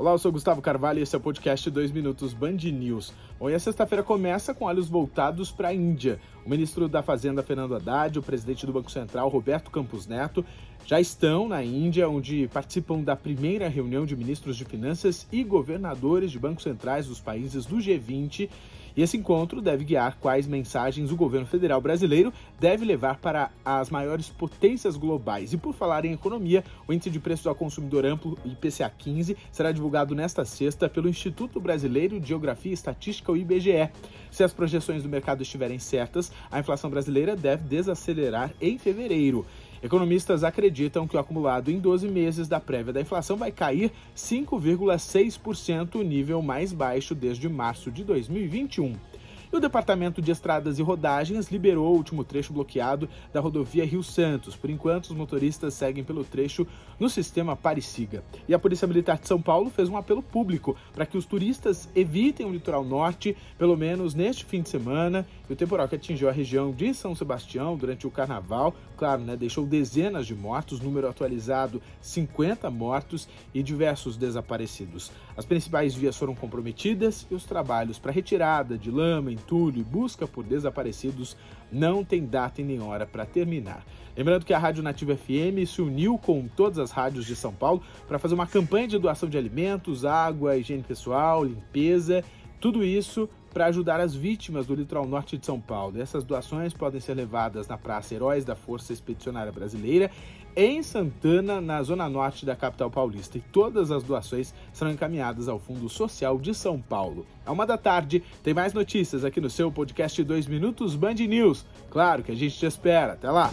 Olá, eu sou Gustavo Carvalho e esse é o podcast 2 Minutos Band News. Bom, e a sexta-feira começa com olhos voltados para a Índia. O ministro da Fazenda, Fernando Haddad, o presidente do Banco Central, Roberto Campos Neto, já estão na Índia, onde participam da primeira reunião de ministros de finanças e governadores de bancos centrais dos países do G20 e esse encontro deve guiar quais mensagens o governo federal brasileiro deve levar para as maiores potências globais. E por falar em economia, o índice de preços ao consumidor amplo, IPCA 15, será divulgado nesta sexta pelo Instituto Brasileiro de Geografia e Estatística, o IBGE. Se as projeções do mercado estiverem certas, a inflação brasileira deve desacelerar em fevereiro. Economistas acreditam que o acumulado em 12 meses da prévia da inflação vai cair 5,6%, o nível mais baixo desde março de 2021. E o Departamento de Estradas e Rodagens liberou o último trecho bloqueado da rodovia Rio Santos. Por enquanto, os motoristas seguem pelo trecho no sistema Parisiga. E a Polícia Militar de São Paulo fez um apelo público para que os turistas evitem o litoral norte, pelo menos neste fim de semana. E o temporal que atingiu a região de São Sebastião durante o carnaval, claro, né, deixou dezenas de mortos, número atualizado 50 mortos e diversos desaparecidos. As principais vias foram comprometidas e os trabalhos para retirada de lama, entulho e busca por desaparecidos não tem data e nem hora para terminar. Lembrando que a Rádio Nativa FM se uniu com todas as rádios de São Paulo para fazer uma campanha de doação de alimentos, água, higiene pessoal, limpeza, tudo isso para ajudar as vítimas do litoral norte de São Paulo. Essas doações podem ser levadas na Praça Heróis da Força Expedicionária Brasileira, em Santana, na zona norte da capital paulista. E todas as doações serão encaminhadas ao Fundo Social de São Paulo. A uma da tarde, tem mais notícias aqui no seu podcast 2 Minutos Band News. Claro que a gente te espera. Até lá!